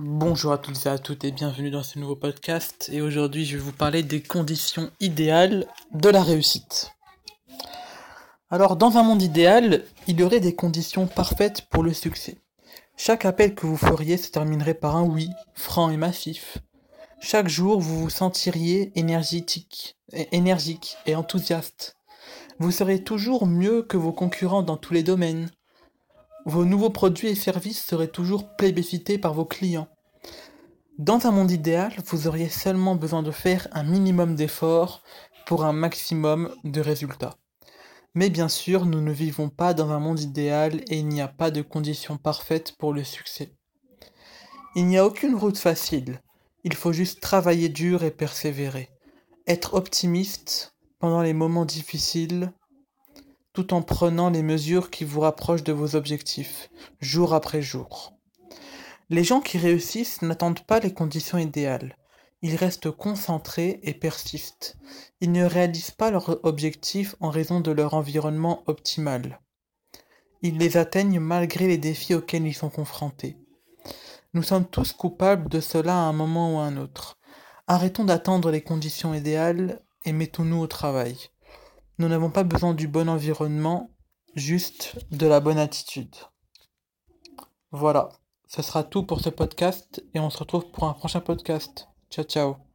Bonjour à toutes et à toutes et bienvenue dans ce nouveau podcast. Et aujourd'hui, je vais vous parler des conditions idéales de la réussite. Alors, dans un monde idéal, il y aurait des conditions parfaites pour le succès. Chaque appel que vous feriez se terminerait par un oui, franc et massif. Chaque jour, vous vous sentiriez énergique et enthousiaste. Vous serez toujours mieux que vos concurrents dans tous les domaines. Vos nouveaux produits et services seraient toujours plébiscités par vos clients. Dans un monde idéal, vous auriez seulement besoin de faire un minimum d'efforts pour un maximum de résultats. Mais bien sûr, nous ne vivons pas dans un monde idéal et il n'y a pas de conditions parfaites pour le succès. Il n'y a aucune route facile, il faut juste travailler dur et persévérer. Être optimiste pendant les moments difficiles tout en prenant les mesures qui vous rapprochent de vos objectifs, jour après jour. Les gens qui réussissent n'attendent pas les conditions idéales. Ils restent concentrés et persistent. Ils ne réalisent pas leurs objectifs en raison de leur environnement optimal. Ils les atteignent malgré les défis auxquels ils sont confrontés. Nous sommes tous coupables de cela à un moment ou à un autre. Arrêtons d'attendre les conditions idéales et mettons-nous au travail. Nous n'avons pas besoin du bon environnement, juste de la bonne attitude. Voilà, ce sera tout pour ce podcast et on se retrouve pour un prochain podcast. Ciao ciao